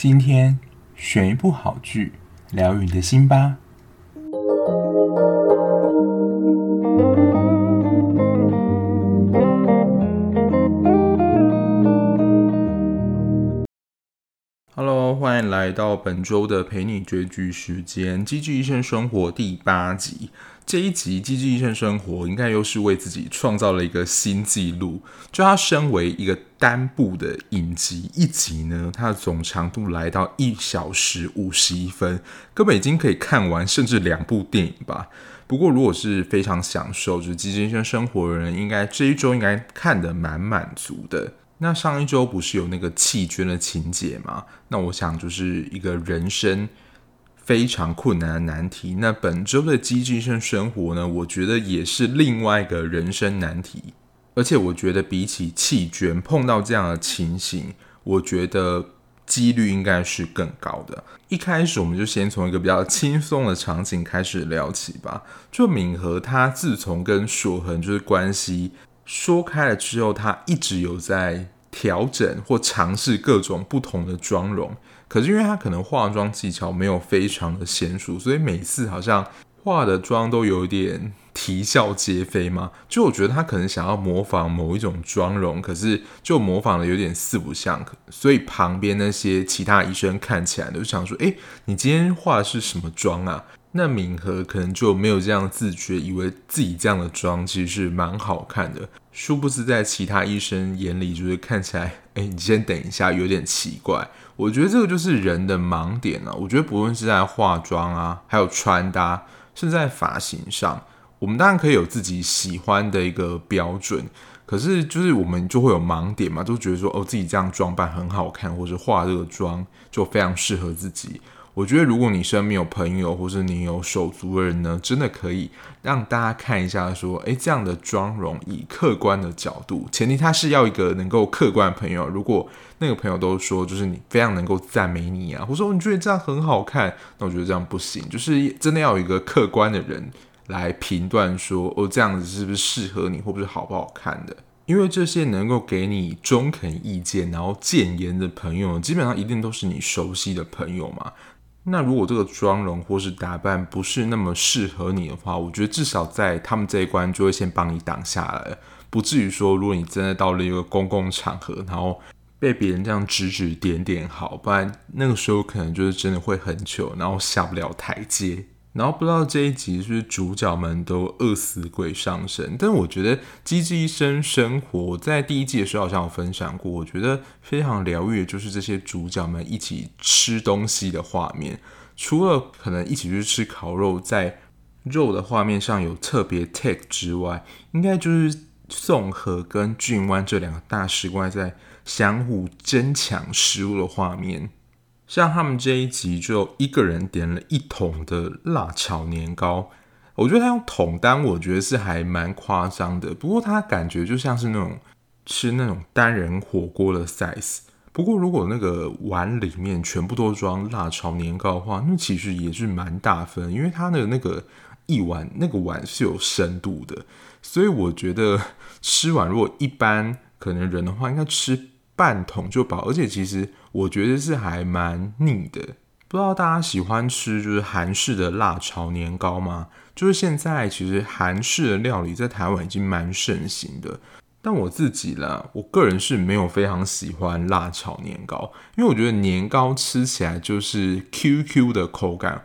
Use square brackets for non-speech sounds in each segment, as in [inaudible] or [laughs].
今天选一部好剧，疗愈你的心吧。来到本周的陪你追剧时间，《机智医生生活》第八集。这一集《机智医生生活》应该又是为自己创造了一个新纪录。就它身为一个单部的影集，一集呢，它的总长度来到一小时五十一分，根本已经可以看完甚至两部电影吧。不过，如果是非常享受就是《机智医生生活》的人，应该这一周应该看得蛮满足的。那上一周不是有那个弃捐的情节吗？那我想就是一个人生。非常困难的难题。那本周的机智医生生活呢？我觉得也是另外一个人生难题。而且我觉得比起弃捐，碰到这样的情形，我觉得几率应该是更高的。一开始我们就先从一个比较轻松的场景开始聊起吧。就敏和他自从跟硕恒就是关系说开了之后，他一直有在调整或尝试各种不同的妆容。可是因为他可能化妆技巧没有非常的娴熟，所以每次好像化的妆都有点啼笑皆非嘛。就我觉得他可能想要模仿某一种妆容，可是就模仿的有点四不像，所以旁边那些其他医生看起来都想说：“诶，你今天化的是什么妆啊？”那敏和可能就没有这样自觉，以为自己这样的妆其实是蛮好看的。殊不知在其他医生眼里，就是看起来，诶，你先等一下，有点奇怪。我觉得这个就是人的盲点啊！我觉得不论是在化妆啊，还有穿搭，甚至在发型上，我们当然可以有自己喜欢的一个标准，可是就是我们就会有盲点嘛，都觉得说哦，自己这样装扮很好看，或者化这个妆就非常适合自己。我觉得，如果你身边有朋友，或是你有手足的人呢，真的可以让大家看一下，说，诶，这样的妆容，以客观的角度，前提他是要一个能够客观的朋友。如果那个朋友都说，就是你非常能够赞美你啊，或者说你觉得这样很好看，那我觉得这样不行，就是真的要有一个客观的人来评断说，哦，这样子是不是适合你，或不是好不好看的。因为这些能够给你中肯意见，然后建言的朋友，基本上一定都是你熟悉的朋友嘛。那如果这个妆容或是打扮不是那么适合你的话，我觉得至少在他们这一关就会先帮你挡下来，不至于说如果你真的到了一个公共场合，然后被别人这样指指点点，好，不然那个时候可能就是真的会很久，然后下不了台阶。然后不知道这一集是不是主角们都饿死鬼上身，但我觉得《机智医生生活》在第一季的时候好像有分享过，我觉得非常疗愈的就是这些主角们一起吃东西的画面，除了可能一起去吃烤肉，在肉的画面上有特别 take 之外，应该就是宋和跟俊湾这两个大食怪在相互争抢食物的画面。像他们这一集就一个人点了一桶的辣炒年糕，我觉得他用桶单，我觉得是还蛮夸张的。不过他感觉就像是那种吃那种单人火锅的 size。不过如果那个碗里面全部都装辣炒年糕的话，那其实也是蛮大份，因为他的那个一碗那个碗是有深度的，所以我觉得吃完如果一般可能人的话，应该吃半桶就饱，而且其实。我觉得是还蛮腻的，不知道大家喜欢吃就是韩式的辣炒年糕吗？就是现在其实韩式的料理在台湾已经蛮盛行的，但我自己啦，我个人是没有非常喜欢辣炒年糕，因为我觉得年糕吃起来就是 QQ 的口感，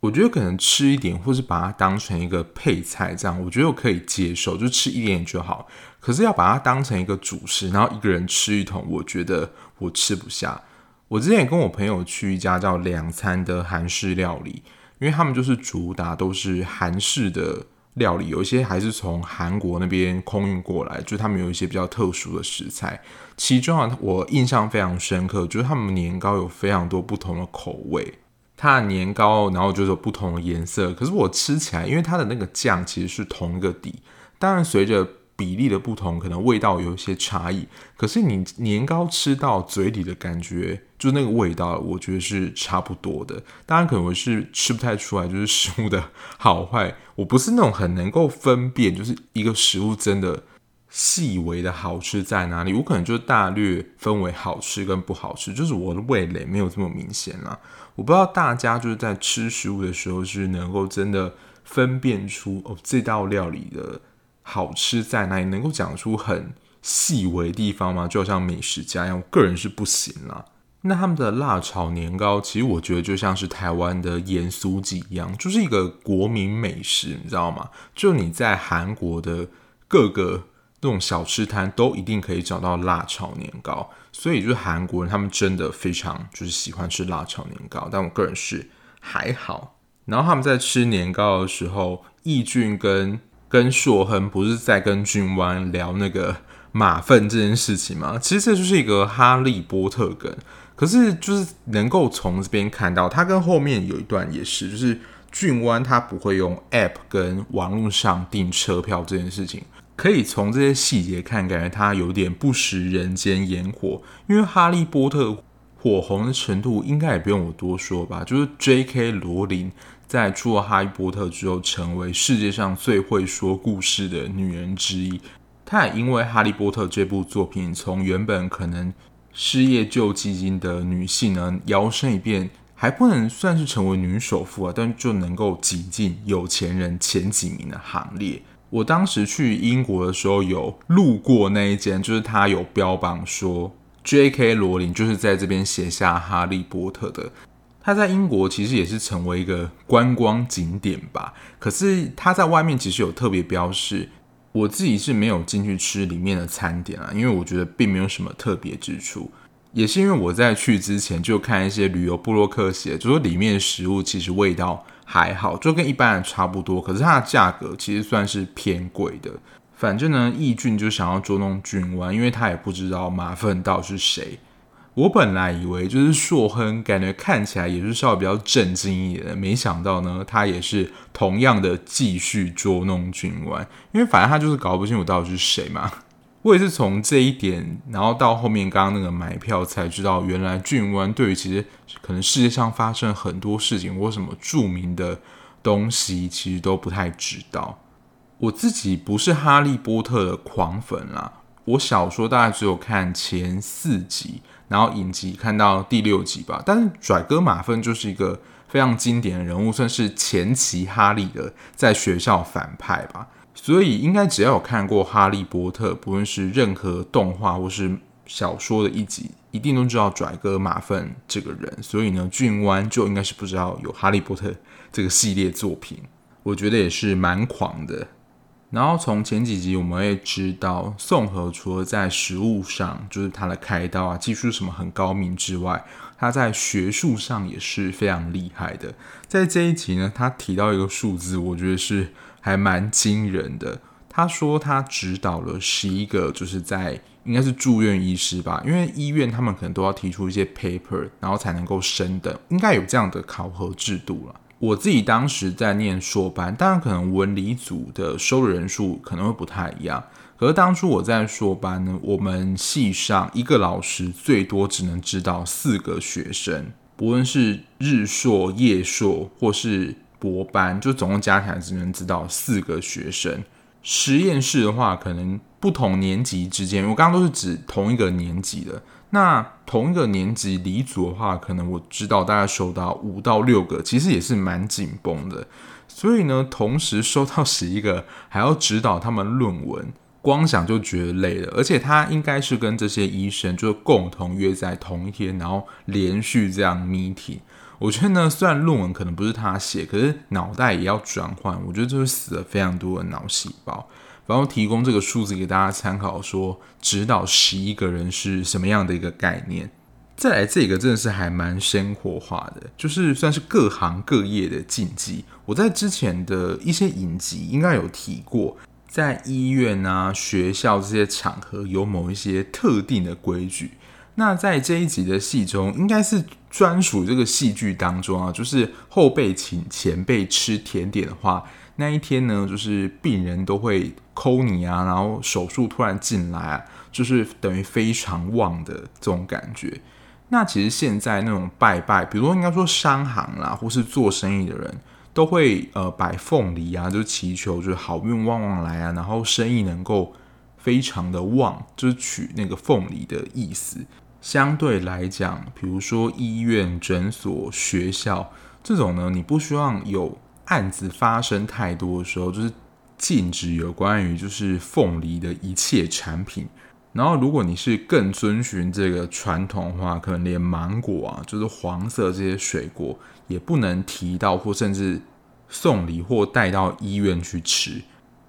我觉得可能吃一点或是把它当成一个配菜这样，我觉得我可以接受，就吃一点就好。可是要把它当成一个主食，然后一个人吃一桶，我觉得我吃不下。我之前也跟我朋友去一家叫两餐的韩式料理，因为他们就是主打都是韩式的料理，有一些还是从韩国那边空运过来，就他们有一些比较特殊的食材。其中啊，我印象非常深刻，就是他们年糕有非常多不同的口味，它的年糕然后就是不同的颜色，可是我吃起来，因为它的那个酱其实是同一个底，当然随着比例的不同，可能味道有一些差异。可是你年糕吃到嘴里的感觉，就那个味道，我觉得是差不多的。当然，可能是吃不太出来，就是食物的好坏。我不是那种很能够分辨，就是一个食物真的细微的好吃在哪里？我可能就大略分为好吃跟不好吃，就是我的味蕾没有这么明显啦。我不知道大家就是在吃食物的时候是能够真的分辨出哦，这道料理的好吃在哪里，能够讲出很细微的地方吗？就好像美食家一样，我个人是不行啦。那他们的辣炒年糕，其实我觉得就像是台湾的盐酥鸡一样，就是一个国民美食，你知道吗？就你在韩国的各个。那种小吃摊都一定可以找到辣炒年糕，所以就是韩国人他们真的非常就是喜欢吃辣炒年糕，但我个人是还好。然后他们在吃年糕的时候，义俊跟跟硕亨不是在跟俊湾聊那个马粪这件事情吗？其实这就是一个哈利波特梗，可是就是能够从这边看到，他跟后面有一段也是，就是俊湾他不会用 App 跟网络上订车票这件事情。可以从这些细节看，感觉他有点不食人间烟火。因为哈利波特火红的程度，应该也不用我多说吧。就是 J.K. 罗琳在出了哈利波特之后，成为世界上最会说故事的女人之一。她也因为哈利波特这部作品，从原本可能失业救济金的女性呢，摇身一变，还不能算是成为女首富啊，但就能够挤进有钱人前几名的行列。我当时去英国的时候，有路过那一间，就是他有标榜说，J.K. 罗琳就是在这边写下《哈利波特》的。他在英国其实也是成为一个观光景点吧。可是他在外面其实有特别标示，我自己是没有进去吃里面的餐点啊，因为我觉得并没有什么特别之处。也是因为我在去之前就看一些旅游部落客写，就说里面的食物其实味道。还好，就跟一般人差不多，可是它的价格其实算是偏贵的。反正呢，义俊就想要捉弄俊湾，因为他也不知道马粪到底是谁。我本来以为就是硕亨，感觉看起来也是稍微比较震惊一点的，没想到呢，他也是同样的继续捉弄俊湾，因为反正他就是搞不清楚到底是谁嘛。[laughs] 我也是从这一点，然后到后面刚刚那个买票才知道，原来俊湾对于其实可能世界上发生很多事情或什么著名的东西，其实都不太知道。我自己不是哈利波特的狂粉啦，我小说大概只有看前四集，然后影集看到第六集吧。但是拽哥马粪就是一个非常经典的人物，算是前期哈利的在学校反派吧。所以应该只要有看过《哈利波特》，不论是任何动画或是小说的一集，一定都知道拽哥马粪这个人。所以呢，俊湾就应该是不知道有《哈利波特》这个系列作品。我觉得也是蛮狂的。然后从前几集我们会知道，宋河除了在食物上就是他的开刀啊技术什么很高明之外，他在学术上也是非常厉害的。在这一集呢，他提到一个数字，我觉得是。还蛮惊人的。他说他指导了十一个，就是在应该是住院医师吧，因为医院他们可能都要提出一些 paper，然后才能够升等，应该有这样的考核制度了。我自己当时在念硕班，当然可能文理组的收的人数可能会不太一样。可是当初我在硕班呢，我们系上一个老师最多只能指导四个学生，不论是日硕、夜硕或是。博班就总共加起来只能指导四个学生。实验室的话，可能不同年级之间，我刚刚都是指同一个年级的。那同一个年级离组的话，可能我知道大概收到五到六个，其实也是蛮紧绷的。所以呢，同时收到十一个，还要指导他们论文，光想就觉得累了。而且他应该是跟这些医生就是共同约在同一天，然后连续这样 meeting。我觉得呢，虽然论文可能不是他写，可是脑袋也要转换。我觉得就是死了非常多的脑细胞。然后提供这个数字给大家参考，说指导十一个人是什么样的一个概念。再来这个真的是还蛮生活化的，就是算是各行各业的禁忌。我在之前的一些影集应该有提过，在医院啊、学校这些场合有某一些特定的规矩。那在这一集的戏中，应该是专属这个戏剧当中啊，就是后辈请前辈吃甜点的话，那一天呢，就是病人都会抠你啊，然后手术突然进来啊，就是等于非常旺的这种感觉。那其实现在那种拜拜，比如说应该说商行啦，或是做生意的人，都会呃摆凤梨啊，就祈求就是好运旺旺来啊，然后生意能够非常的旺，就是取那个凤梨的意思。相对来讲，比如说医院、诊所、学校这种呢，你不希望有案子发生太多的时候，就是禁止有关于就是凤梨的一切产品。然后，如果你是更遵循这个传统的话，可能连芒果啊，就是黄色这些水果也不能提到，或甚至送礼或带到医院去吃。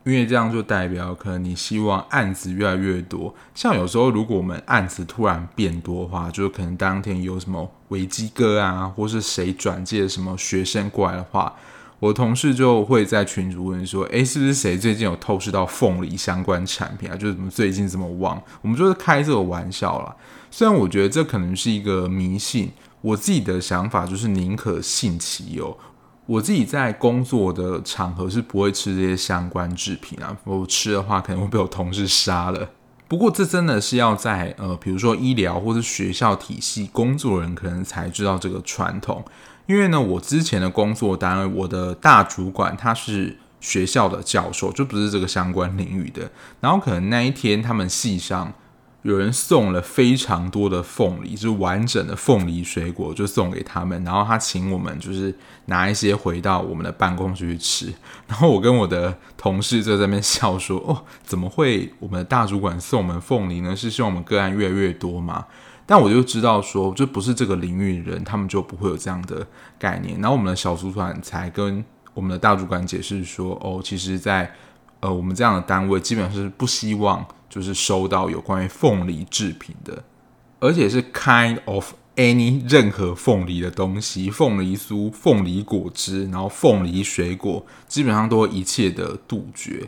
因为这样就代表，可能你希望案子越来越多。像有时候，如果我们案子突然变多的话，就可能当天有什么维基哥啊，或是谁转介什么学生过来的话，我同事就会在群主问说：“诶，是不是谁最近有透视到凤梨相关产品啊？就是怎么最近这么旺？”我们就是开这个玩笑啦。虽然我觉得这可能是一个迷信，我自己的想法就是宁可信其有。我自己在工作的场合是不会吃这些相关制品啊，我吃的话可能会被我同事杀了。不过这真的是要在呃，比如说医疗或者学校体系工作人可能才知道这个传统。因为呢，我之前的工作单位，我的大主管他是学校的教授，就不是这个相关领域的。然后可能那一天他们系上。有人送了非常多的凤梨，就是完整的凤梨水果，就送给他们。然后他请我们就是拿一些回到我们的办公室去吃。然后我跟我的同事就在那边笑说：“哦，怎么会我们的大主管送我们凤梨呢？是希望我们个案越来越多吗？”但我就知道说，就不是这个领域的人，他们就不会有这样的概念。然后我们的小主管才跟我们的大主管解释说：“哦，其实在呃我们这样的单位，基本上是不希望。”就是收到有关于凤梨制品的，而且是 kind of any 任何凤梨的东西，凤梨酥、凤梨果汁，然后凤梨水果，基本上都一切的杜绝。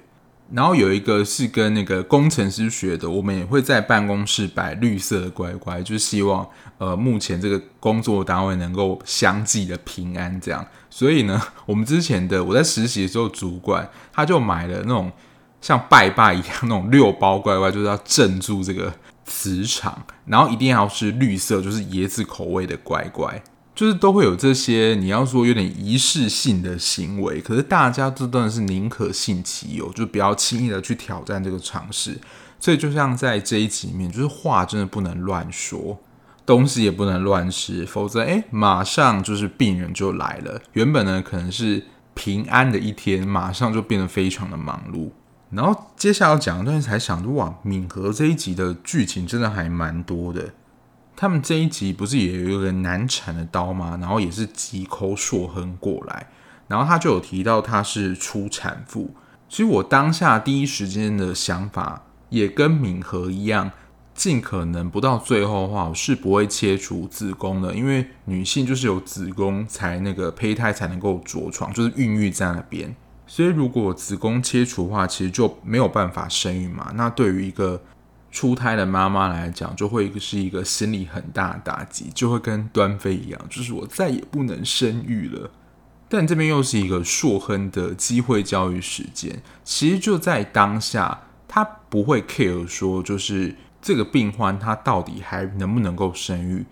然后有一个是跟那个工程师学的，我们也会在办公室摆绿色的乖乖，就是希望呃目前这个工作单位能够相继的平安这样。所以呢，我们之前的我在实习的时候，主管他就买了那种。像拜拜一样那种六包乖乖，就是要镇住这个磁场，然后一定要是绿色，就是椰子口味的乖乖，就是都会有这些。你要说有点仪式性的行为，可是大家这段是宁可信其有，就不要轻易的去挑战这个尝试。所以就像在这一集里面，就是话真的不能乱说，东西也不能乱吃，否则诶，马上就是病人就来了。原本呢可能是平安的一天，马上就变得非常的忙碌。然后接下来要讲一段，才想哇，敏和这一集的剧情真的还蛮多的。他们这一集不是也有一个难产的刀吗？然后也是急 call 硕亨过来，然后他就有提到他是初产妇。其实我当下第一时间的想法也跟敏和一样，尽可能不到最后的话，我是不会切除子宫的，因为女性就是有子宫才那个胚胎才能够着床，就是孕育在那边。所以，如果子宫切除的话，其实就没有办法生育嘛。那对于一个初胎的妈妈来讲，就会是一个心理很大的打击，就会跟端妃一样，就是我再也不能生育了。但这边又是一个硕亨的机会教育时间，其实就在当下，他不会 care 说，就是这个病患他到底还能不能够生育。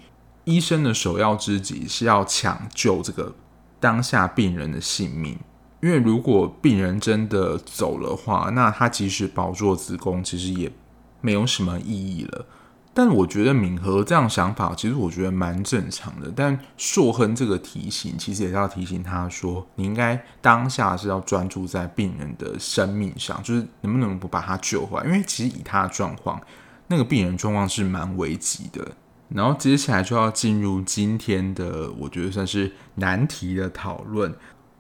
医生的首要之急是要抢救这个当下病人的性命。因为如果病人真的走了话，那他即使保住子宫，其实也没有什么意义了。但我觉得敏和这样想法，其实我觉得蛮正常的。但硕亨这个提醒，其实也是要提醒他说，你应该当下是要专注在病人的生命上，就是能不能不把他救回来。因为其实以他的状况，那个病人状况是蛮危急的。然后接下来就要进入今天的，我觉得算是难题的讨论。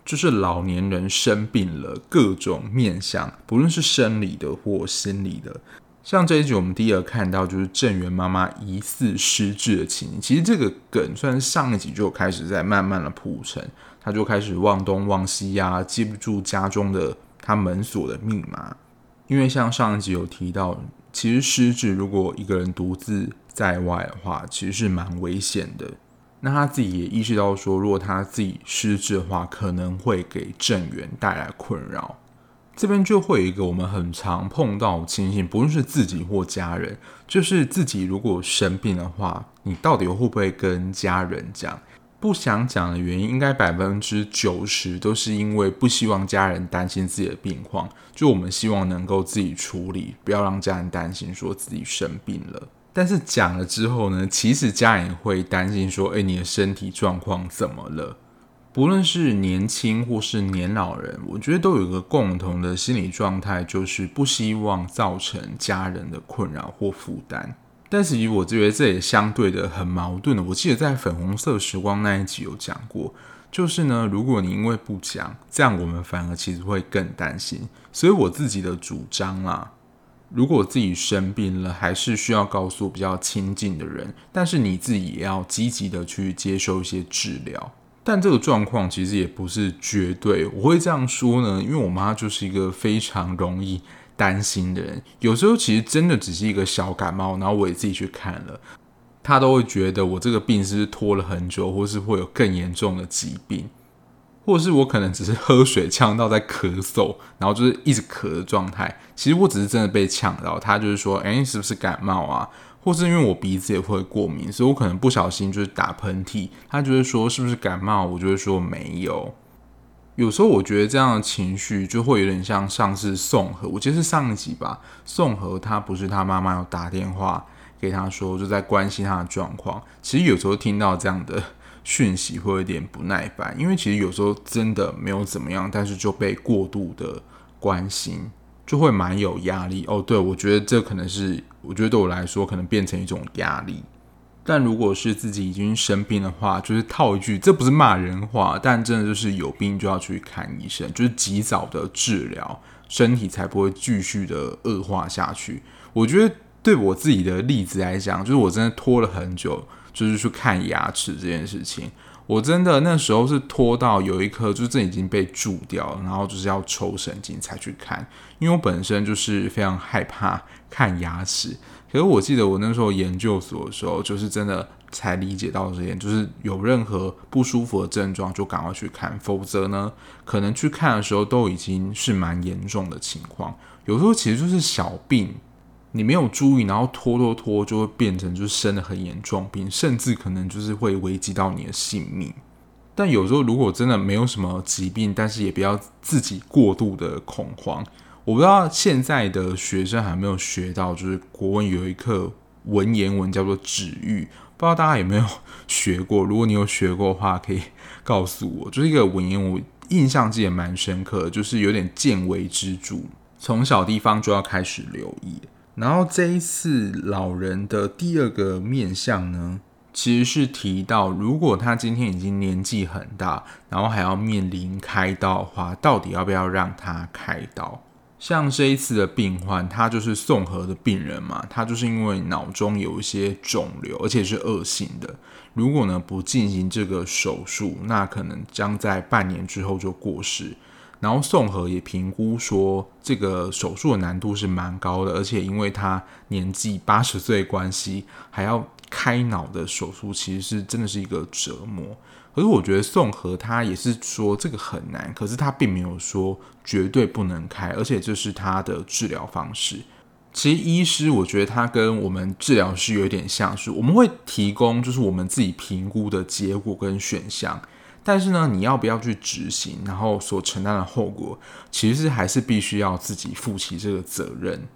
就是老年人生病了，各种面向，不论是生理的或心理的。像这一集，我们第一个看到就是郑源妈妈疑似失智的情形。其实这个梗算是上一集就开始在慢慢的铺陈，他就开始忘东忘西呀、啊，记不住家中的他门锁的密码。因为像上一集有提到，其实失智如果一个人独自在外的话，其实是蛮危险的。那他自己也意识到说，如果他自己失智的话，可能会给郑源带来困扰。这边就会有一个我们很常碰到的情形，不论是自己或家人，就是自己如果生病的话，你到底会不会跟家人讲？不想讲的原因，应该百分之九十都是因为不希望家人担心自己的病况，就我们希望能够自己处理，不要让家人担心说自己生病了。但是讲了之后呢，其实家人会担心说，哎，你的身体状况怎么了？不论是年轻或是年老人，我觉得都有一个共同的心理状态，就是不希望造成家人的困扰或负担。但是，以我觉得这也相对的很矛盾的。我记得在粉红色时光那一集有讲过，就是呢，如果你因为不讲，这样我们反而其实会更担心。所以我自己的主张啦，如果自己生病了，还是需要告诉比较亲近的人，但是你自己也要积极的去接受一些治疗。但这个状况其实也不是绝对。我会这样说呢，因为我妈就是一个非常容易。担心的人，有时候其实真的只是一个小感冒，然后我也自己去看了，她都会觉得我这个病是是拖了很久，或是会有更严重的疾病，或是我可能只是喝水呛到在咳嗽，然后就是一直咳的状态。其实我只是真的被呛到，她就是说，哎，是不是感冒啊？或是因为我鼻子也会过敏，所以我可能不小心就是打喷嚏，他就是说是不是感冒？我就会说没有。有时候我觉得这样的情绪就会有点像上次宋和，我记得是上一集吧。宋和他不是他妈妈有打电话给他说，就在关心他的状况。其实有时候听到这样的讯息会有点不耐烦，因为其实有时候真的没有怎么样，但是就被过度的关心，就会蛮有压力。哦，对，我觉得这可能是，我觉得对我来说可能变成一种压力。但如果是自己已经生病的话，就是套一句，这不是骂人话，但真的就是有病就要去看医生，就是及早的治疗，身体才不会继续的恶化下去。我觉得对我自己的例子来讲，就是我真的拖了很久，就是去看牙齿这件事情。我真的那时候是拖到有一颗就是这已经被蛀掉了，然后就是要抽神经才去看，因为我本身就是非常害怕看牙齿。可是我记得我那时候研究所的时候，就是真的才理解到这点，就是有任何不舒服的症状就赶快去看，否则呢，可能去看的时候都已经是蛮严重的情况。有时候其实就是小病。你没有注意，然后拖拖拖，就会变成就是生了很严重病，甚至可能就是会危及到你的性命。但有时候如果真的没有什么疾病，但是也不要自己过度的恐慌。我不知道现在的学生还没有学到，就是国文有一课文言文叫做《止喻》，不知道大家有没有学过？如果你有学过的话，可以告诉我。就是一个文言文，印象记得蛮深刻，就是有点见微知著，从小地方就要开始留意。然后这一次老人的第二个面相呢，其实是提到，如果他今天已经年纪很大，然后还要面临开刀的话，到底要不要让他开刀？像这一次的病患，他就是宋和的病人嘛，他就是因为脑中有一些肿瘤，而且是恶性的。如果呢不进行这个手术，那可能将在半年之后就过世。然后宋和也评估说，这个手术的难度是蛮高的，而且因为他年纪八十岁关系，还要开脑的手术，其实是真的是一个折磨。可是我觉得宋和他也是说这个很难，可是他并没有说绝对不能开，而且这是他的治疗方式。其实医师我觉得他跟我们治疗师有点像是，我们会提供就是我们自己评估的结果跟选项。但是呢，你要不要去执行，然后所承担的后果，其实还是必须要自己负起这个责任。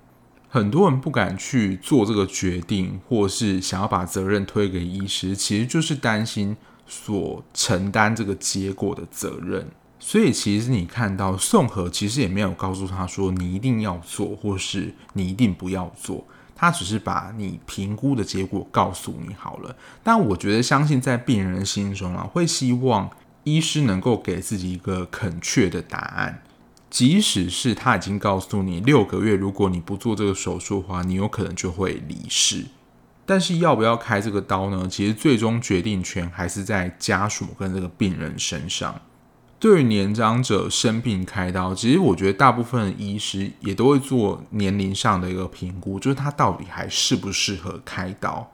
很多人不敢去做这个决定，或是想要把责任推给医师，其实就是担心所承担这个结果的责任。所以，其实你看到宋和其实也没有告诉他说你一定要做，或是你一定不要做。他只是把你评估的结果告诉你好了，但我觉得相信在病人的心中啊，会希望医师能够给自己一个肯确的答案，即使是他已经告诉你六个月，如果你不做这个手术的话，你有可能就会离世。但是要不要开这个刀呢？其实最终决定权还是在家属跟这个病人身上。对于年长者生病开刀，其实我觉得大部分医师也都会做年龄上的一个评估，就是他到底还适不适合开刀。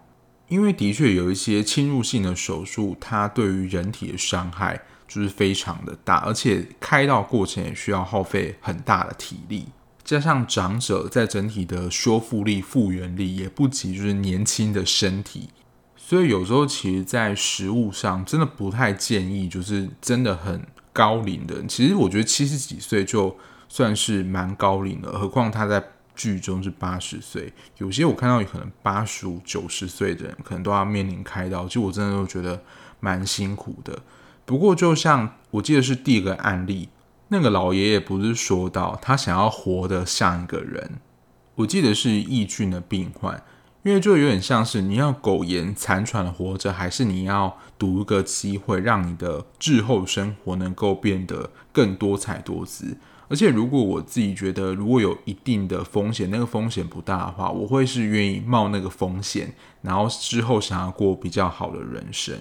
因为的确有一些侵入性的手术，它对于人体的伤害就是非常的大，而且开刀过程也需要耗费很大的体力，加上长者在整体的修复力、复原力也不及就是年轻的身体。所以有时候其实，在食物上真的不太建议，就是真的很高龄的。其实我觉得七十几岁就算是蛮高龄了，何况他在剧中是八十岁。有些我看到可能八十五、九十岁的人，可能都要面临开刀。其实我真的都觉得蛮辛苦的。不过，就像我记得是第一个案例，那个老爷爷不是说到他想要活得像一个人，我记得是抑郁的病患。因为就有点像是你要苟延残喘的活着，还是你要赌一个机会，让你的日后生活能够变得更多彩多姿。而且，如果我自己觉得如果有一定的风险，那个风险不大的话，我会是愿意冒那个风险，然后之后想要过比较好的人生。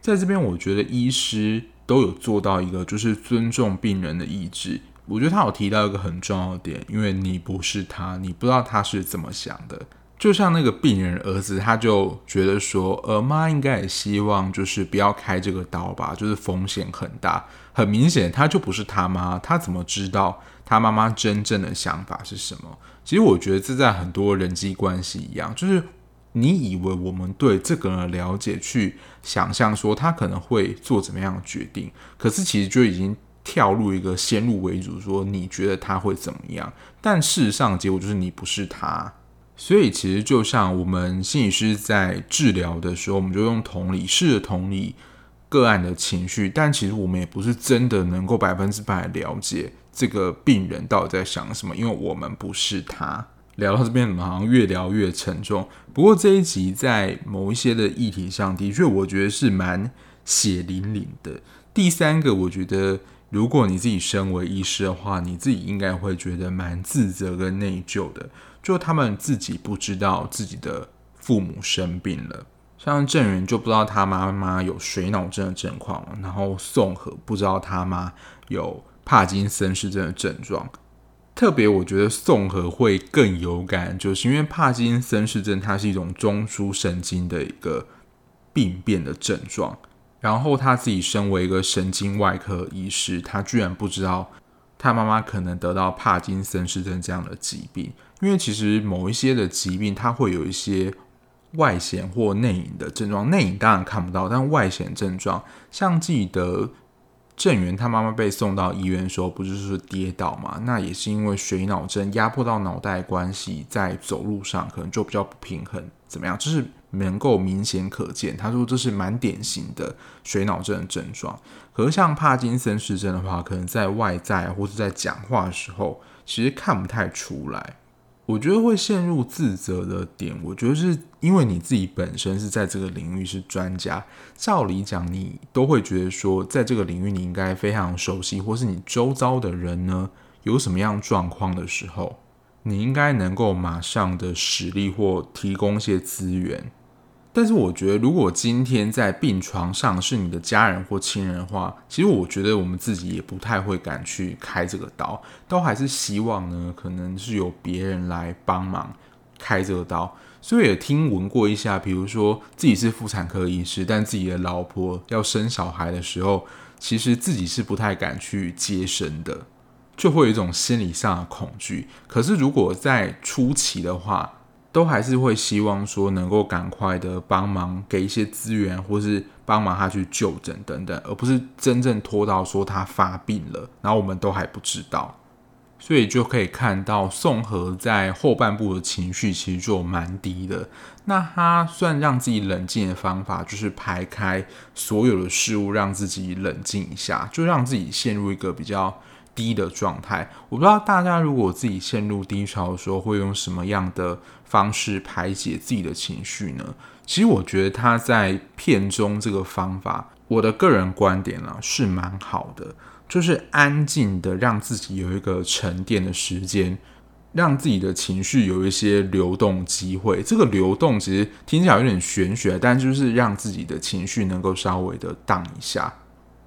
在这边，我觉得医师都有做到一个，就是尊重病人的意志。我觉得他有提到一个很重要的点，因为你不是他，你不知道他是怎么想的。就像那个病人儿子，他就觉得说，呃，妈应该也希望就是不要开这个刀吧，就是风险很大。很明显，他就不是他妈，他怎么知道他妈妈真正的想法是什么？其实我觉得这在很多人际关系一样，就是你以为我们对这个人了解，去想象说他可能会做怎么样的决定，可是其实就已经跳入一个先入为主，说你觉得他会怎么样，但事实上结果就是你不是他。所以，其实就像我们心理师在治疗的时候，我们就用同理，试着同理个案的情绪，但其实我们也不是真的能够百分之百了解这个病人到底在想什么，因为我们不是他。聊到这边，好像越聊越沉重。不过这一集在某一些的议题上，的确我觉得是蛮血淋淋的。第三个，我觉得如果你自己身为医师的话，你自己应该会觉得蛮自责跟内疚的。就他们自己不知道自己的父母生病了，像郑源就不知道他妈妈有水脑症的症状，然后宋和不知道他妈有帕金森氏症的症状。特别我觉得宋和会更有感，就是因为帕金森氏症它是一种中枢神经的一个病变的症状，然后他自己身为一个神经外科医师，他居然不知道他妈妈可能得到帕金森氏症这样的疾病。因为其实某一些的疾病，它会有一些外显或内隐的症状。内隐当然看不到，但外显症状，像记得郑源他妈妈被送到医院的时候，不就是跌倒嘛？那也是因为水脑症压迫到脑袋关系，在走路上可能就比较不平衡，怎么样？就是能够明显可见。他说这是蛮典型的水脑症的症状。可是像帕金森氏症的话，可能在外在或是在讲话的时候，其实看不太出来。我觉得会陷入自责的点，我觉得是因为你自己本身是在这个领域是专家，照理讲你都会觉得说，在这个领域你应该非常熟悉，或是你周遭的人呢有什么样状况的时候，你应该能够马上的实力或提供一些资源。但是我觉得，如果今天在病床上是你的家人或亲人的话，其实我觉得我们自己也不太会敢去开这个刀，都还是希望呢，可能是由别人来帮忙开这个刀。所以也听闻过一下，比如说自己是妇产科医师，但自己的老婆要生小孩的时候，其实自己是不太敢去接生的，就会有一种心理上的恐惧。可是如果在初期的话，都还是会希望说能够赶快的帮忙给一些资源，或是帮忙他去就诊等等，而不是真正拖到说他发病了，然后我们都还不知道。所以就可以看到宋和在后半部的情绪其实就蛮低的。那他算让自己冷静的方法，就是排开所有的事物，让自己冷静一下，就让自己陷入一个比较低的状态。我不知道大家如果自己陷入低潮的时候，会用什么样的方式排解自己的情绪呢？其实我觉得他在片中这个方法，我的个人观点啊，是蛮好的。就是安静的让自己有一个沉淀的时间，让自己的情绪有一些流动机会。这个流动其实听起来有点玄学，但就是让自己的情绪能够稍微的荡一下。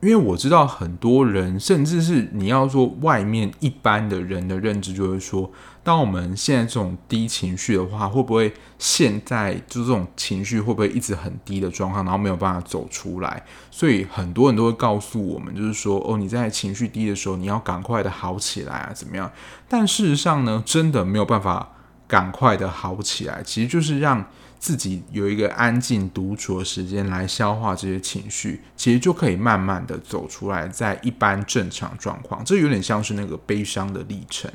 因为我知道很多人，甚至是你要说外面一般的人的认知，就是说，当我们现在这种低情绪的话，会不会现在就这种情绪会不会一直很低的状况，然后没有办法走出来？所以很多人都会告诉我们，就是说，哦，你在情绪低的时候，你要赶快的好起来啊，怎么样？但事实上呢，真的没有办法赶快的好起来，其实就是让。自己有一个安静独处的时间来消化这些情绪，其实就可以慢慢的走出来，在一般正常状况，这有点像是那个悲伤的历程。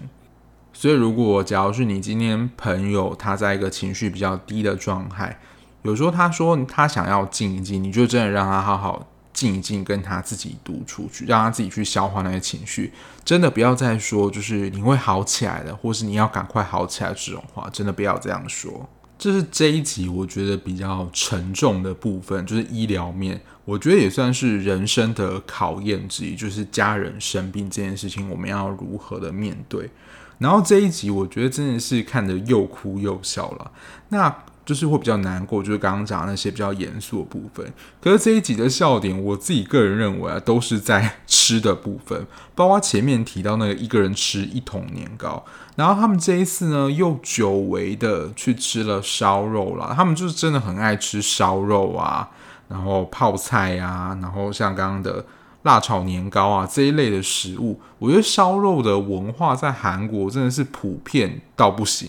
所以，如果假如是你今天朋友他在一个情绪比较低的状态，有时候他说他想要静一静，你就真的让他好好静一静，跟他自己独处去，让他自己去消化那些情绪。真的不要再说就是你会好起来的，或是你要赶快好起来这种话，真的不要这样说。这是这一集我觉得比较沉重的部分，就是医疗面，我觉得也算是人生的考验之一，就是家人生病这件事情，我们要如何的面对。然后这一集我觉得真的是看得又哭又笑了，那就是会比较难过，就是刚刚讲的那些比较严肃的部分。可是这一集的笑点，我自己个人认为啊，都是在 [laughs] 吃的部分，包括前面提到那个一个人吃一桶年糕。然后他们这一次呢，又久违的去吃了烧肉啦。他们就是真的很爱吃烧肉啊，然后泡菜啊，然后像刚刚的辣炒年糕啊这一类的食物。我觉得烧肉的文化在韩国真的是普遍到不行，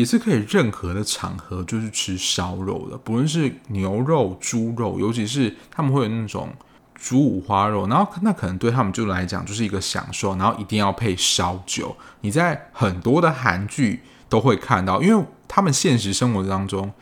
也是可以任何的场合就是吃烧肉的，不论是牛肉、猪肉，尤其是他们会有那种。煮五花肉，然后那可能对他们就来讲就是一个享受，然后一定要配烧酒。你在很多的韩剧都会看到，因为他们现实生活当中，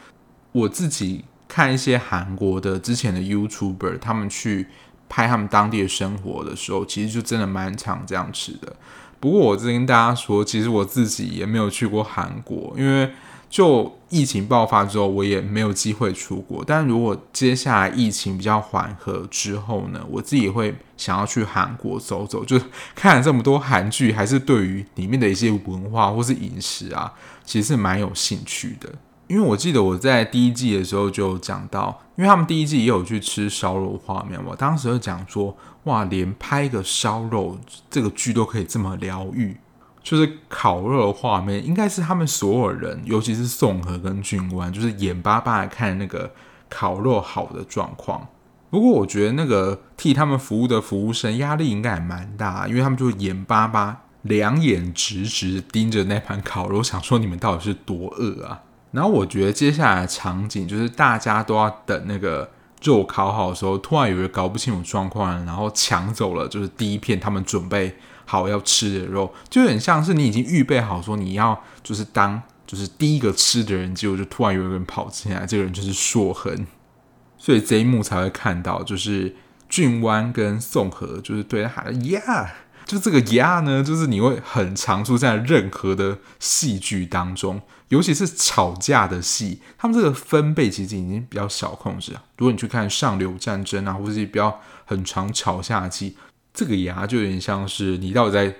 我自己看一些韩国的之前的 YouTuber，他们去拍他们当地的生活的时候，其实就真的蛮常这样吃的。不过我之前跟大家说，其实我自己也没有去过韩国，因为。就疫情爆发之后，我也没有机会出国。但如果接下来疫情比较缓和之后呢，我自己会想要去韩国走走。就看了这么多韩剧，还是对于里面的一些文化或是饮食啊，其实是蛮有兴趣的。因为我记得我在第一季的时候就讲到，因为他们第一季也有去吃烧肉画面，我当时就讲说，哇，连拍个烧肉这个剧都可以这么疗愈。就是烤肉的画面，应该是他们所有人，尤其是宋和跟俊湾，就是眼巴巴的看那个烤肉好的状况。不过我觉得那个替他们服务的服务生压力应该还蛮大，因为他们就眼巴巴、两眼直直盯着那盘烤肉，想说你们到底是多饿啊。然后我觉得接下来的场景就是大家都要等那个肉烤好的时候，突然有人搞不清楚状况，然后抢走了就是第一片他们准备。好要吃的肉，就有点像是你已经预备好说你要就是当就是第一个吃的人，结果就突然有一个人跑进来，这个人就是硕恒，所以这一幕才会看到，就是俊湾跟宋和就是对他喊的呀，就这个呀呢，就是你会很常出现在任何的戏剧当中，尤其是吵架的戏，他们这个分贝其实已经比较小控制啊。如果你去看上流战争啊，或是比较很长吵架的戏。这个牙就有点像是你到底在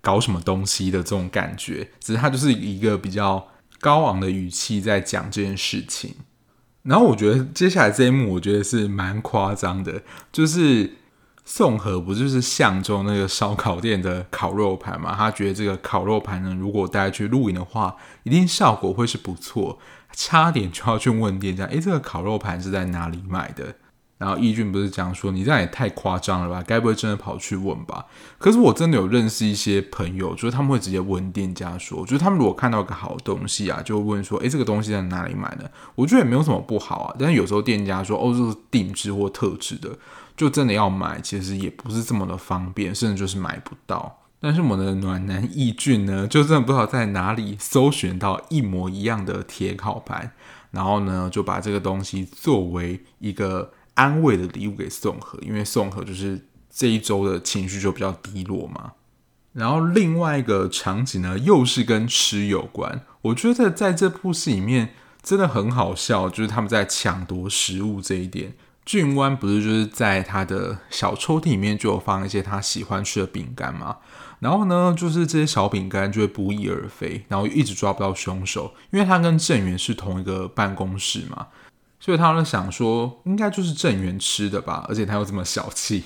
搞什么东西的这种感觉，只是它就是一个比较高昂的语气在讲这件事情。然后我觉得接下来这一幕，我觉得是蛮夸张的，就是宋和不就是相州那个烧烤店的烤肉盘嘛？他觉得这个烤肉盘呢，如果带去露营的话，一定效果会是不错，差点就要去问店家：“诶，这个烤肉盘是在哪里买的？”然后义俊不是讲说，你这样也太夸张了吧？该不会真的跑去问吧？可是我真的有认识一些朋友，就是他们会直接问店家说，就是他们如果看到个好东西啊，就会问说，诶，这个东西在哪里买的？我觉得也没有什么不好啊。但是有时候店家说，哦，这是定制或特制的，就真的要买，其实也不是这么的方便，甚至就是买不到。但是我们的暖男义俊呢，就真的不知道在哪里搜寻到一模一样的铁烤盘，然后呢，就把这个东西作为一个。安慰的礼物给宋和，因为宋和就是这一周的情绪就比较低落嘛。然后另外一个场景呢，又是跟吃有关。我觉得在这部戏里面真的很好笑，就是他们在抢夺食物这一点。俊湾不是就是在他的小抽屉里面就有放一些他喜欢吃的饼干嘛？然后呢，就是这些小饼干就会不翼而飞，然后一直抓不到凶手，因为他跟郑源是同一个办公室嘛。所以他们想说，应该就是郑源吃的吧，而且他又这么小气。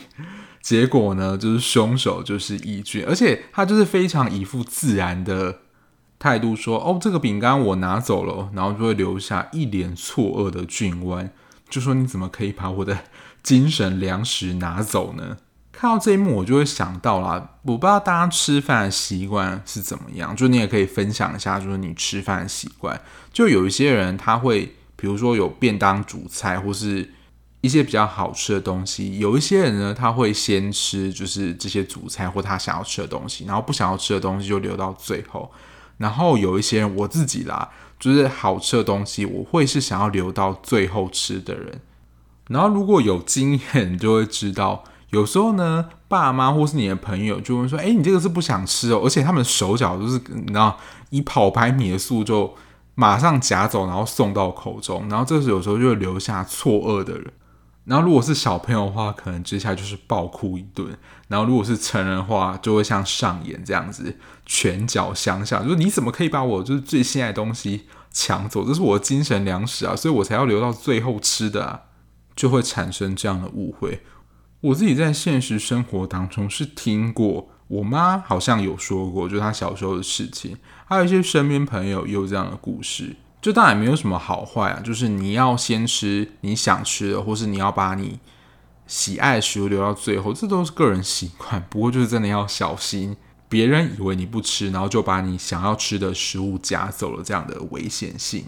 结果呢，就是凶手就是义俊，而且他就是非常一副自然的态度说：“哦，这个饼干我拿走了。”然后就会留下一脸错愕的俊湾，就说：“你怎么可以把我的精神粮食拿走呢？” [laughs] 看到这一幕，我就会想到啦，我不知道大家吃饭的习惯是怎么样，就你也可以分享一下，就是你吃饭的习惯。就有一些人他会。比如说有便当主菜，或是一些比较好吃的东西。有一些人呢，他会先吃就是这些主菜或他想要吃的东西，然后不想要吃的东西就留到最后。然后有一些人，我自己啦，就是好吃的东西，我会是想要留到最后吃的人。然后如果有经验，就会知道，有时候呢，爸妈或是你的朋友就会说：“哎，你这个是不想吃哦。”而且他们手脚都是你知道，以跑百米的速度就。马上夹走，然后送到口中，然后这时有时候就会留下错愕的人。然后如果是小朋友的话，可能接下来就是暴哭一顿。然后如果是成人的话，就会像上演这样子，拳脚相向，就是你怎么可以把我就是最心爱的东西抢走？这是我的精神粮食啊，所以我才要留到最后吃的啊，就会产生这样的误会。我自己在现实生活当中是听过。我妈好像有说过，就是她小时候的事情，还有一些身边朋友也有这样的故事，就当然没有什么好坏啊，就是你要先吃你想吃的，或是你要把你喜爱的食物留到最后，这都是个人习惯。[laughs] 不过就是真的要小心，别人以为你不吃，然后就把你想要吃的食物夹走了，这样的危险性。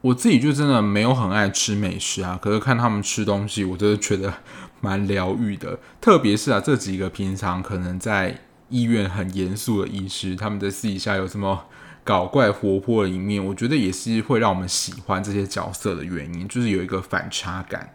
我自己就真的没有很爱吃美食啊，可是看他们吃东西，我真的觉得蛮疗愈的，特别是啊这几个平常可能在。医院很严肃的医师，他们在私底下有什么搞怪活泼的一面，我觉得也是会让我们喜欢这些角色的原因，就是有一个反差感。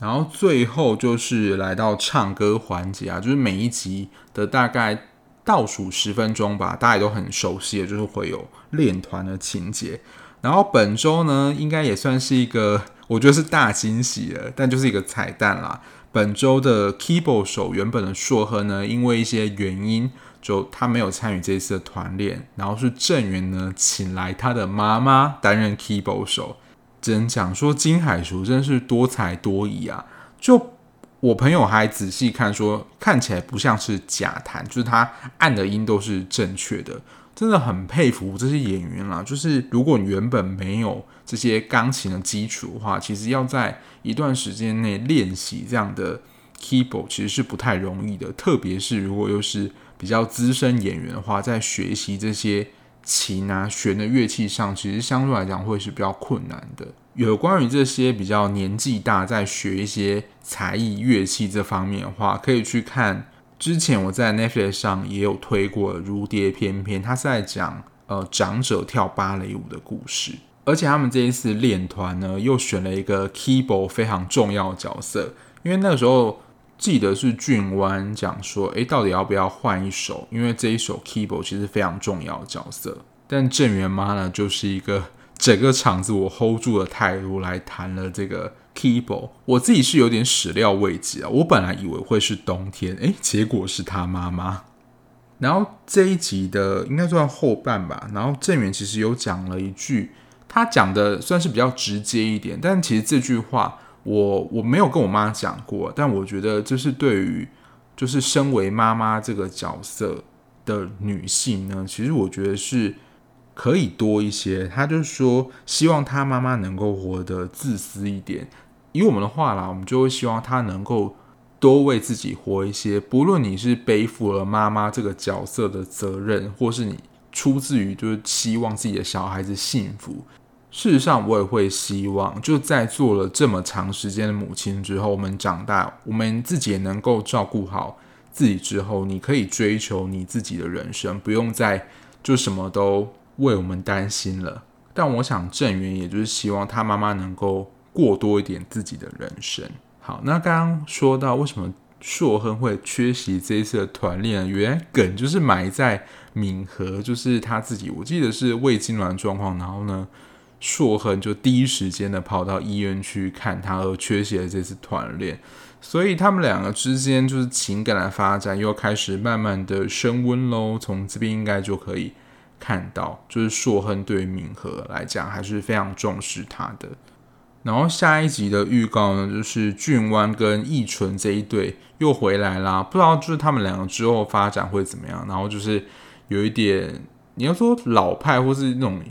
然后最后就是来到唱歌环节啊，就是每一集的大概倒数十分钟吧，大家也都很熟悉的，就是会有练团的情节。然后本周呢，应该也算是一个，我觉得是大惊喜了，但就是一个彩蛋啦。本周的 keyboard 手原本的硕亨呢，因为一些原因，就他没有参与这次的团练，然后是郑源呢请来他的妈妈担任 keyboard 手。只能讲说金海淑真是多才多艺啊！就我朋友还仔细看说，看起来不像是假弹，就是他按的音都是正确的。真的很佩服这些演员啦，就是如果你原本没有这些钢琴的基础的话，其实要在一段时间内练习这样的 keyboard 其实是不太容易的。特别是如果又是比较资深演员的话，在学习这些琴啊弦的乐器上，其实相对来讲会是比较困难的。有关于这些比较年纪大在学一些才艺乐器这方面的话，可以去看。之前我在 Netflix 上也有推过《如蝶翩翩》，他是在讲呃长者跳芭蕾舞的故事，而且他们这一次练团呢，又选了一个 keyboard 非常重要的角色，因为那个时候记得是俊湾讲说，诶，到底要不要换一首？因为这一首 keyboard 其实非常重要的角色，但正源妈呢，就是一个整个场子我 hold 住的态度来弹了这个。Keyboard，我自己是有点始料未及啊！我本来以为会是冬天，诶，结果是他妈妈。然后这一集的应该算后半吧。然后正源其实有讲了一句，他讲的算是比较直接一点，但其实这句话我我没有跟我妈讲过，但我觉得这是对于就是身为妈妈这个角色的女性呢，其实我觉得是可以多一些。她就是说，希望她妈妈能够活得自私一点。以我们的话啦，我们就会希望她能够多为自己活一些。不论你是背负了妈妈这个角色的责任，或是你出自于就是希望自己的小孩子幸福。事实上，我也会希望，就在做了这么长时间的母亲之后，我们长大，我们自己也能够照顾好自己之后，你可以追求你自己的人生，不用再就什么都为我们担心了。但我想，郑源也就是希望他妈妈能够。过多一点自己的人生。好，那刚刚说到为什么硕亨会缺席这一次的团练，原来梗就是埋在敏和，就是他自己，我记得是胃痉挛状况，然后呢，硕亨就第一时间的跑到医院去看他，而缺席了这次团练，所以他们两个之间就是情感的发展又开始慢慢的升温喽。从这边应该就可以看到，就是硕亨对于敏和来讲还是非常重视他的。然后下一集的预告呢，就是俊湾跟易纯这一对又回来啦，不知道就是他们两个之后发展会怎么样。然后就是有一点，你要说老派或是那种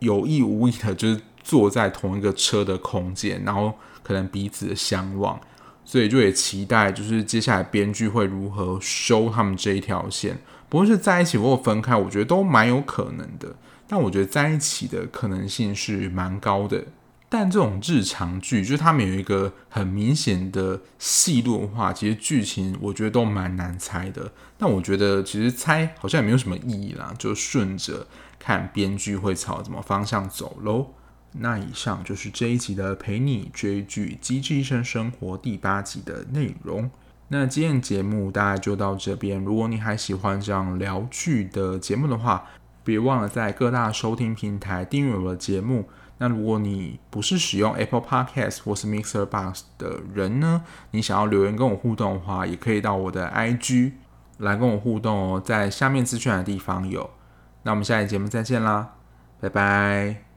有意无意的，就是坐在同一个车的空间，然后可能彼此的相望，所以就也期待就是接下来编剧会如何收他们这一条线。不论是在一起或分开，我觉得都蛮有可能的。但我觉得在一起的可能性是蛮高的。但这种日常剧，就是他们有一个很明显的戏路的话，其实剧情我觉得都蛮难猜的。但我觉得其实猜好像也没有什么意义啦，就顺着看编剧会朝什么方向走喽。那以上就是这一集的陪你追剧《机智医生生活》第八集的内容。那今天节目大概就到这边。如果你还喜欢这样聊剧的节目的话，别忘了在各大收听平台订阅我的节目。那如果你不是使用 Apple Podcast 或是 Mixer Box 的人呢，你想要留言跟我互动的话，也可以到我的 IG 来跟我互动哦，在下面资讯的地方有。那我们下期节目再见啦，拜拜。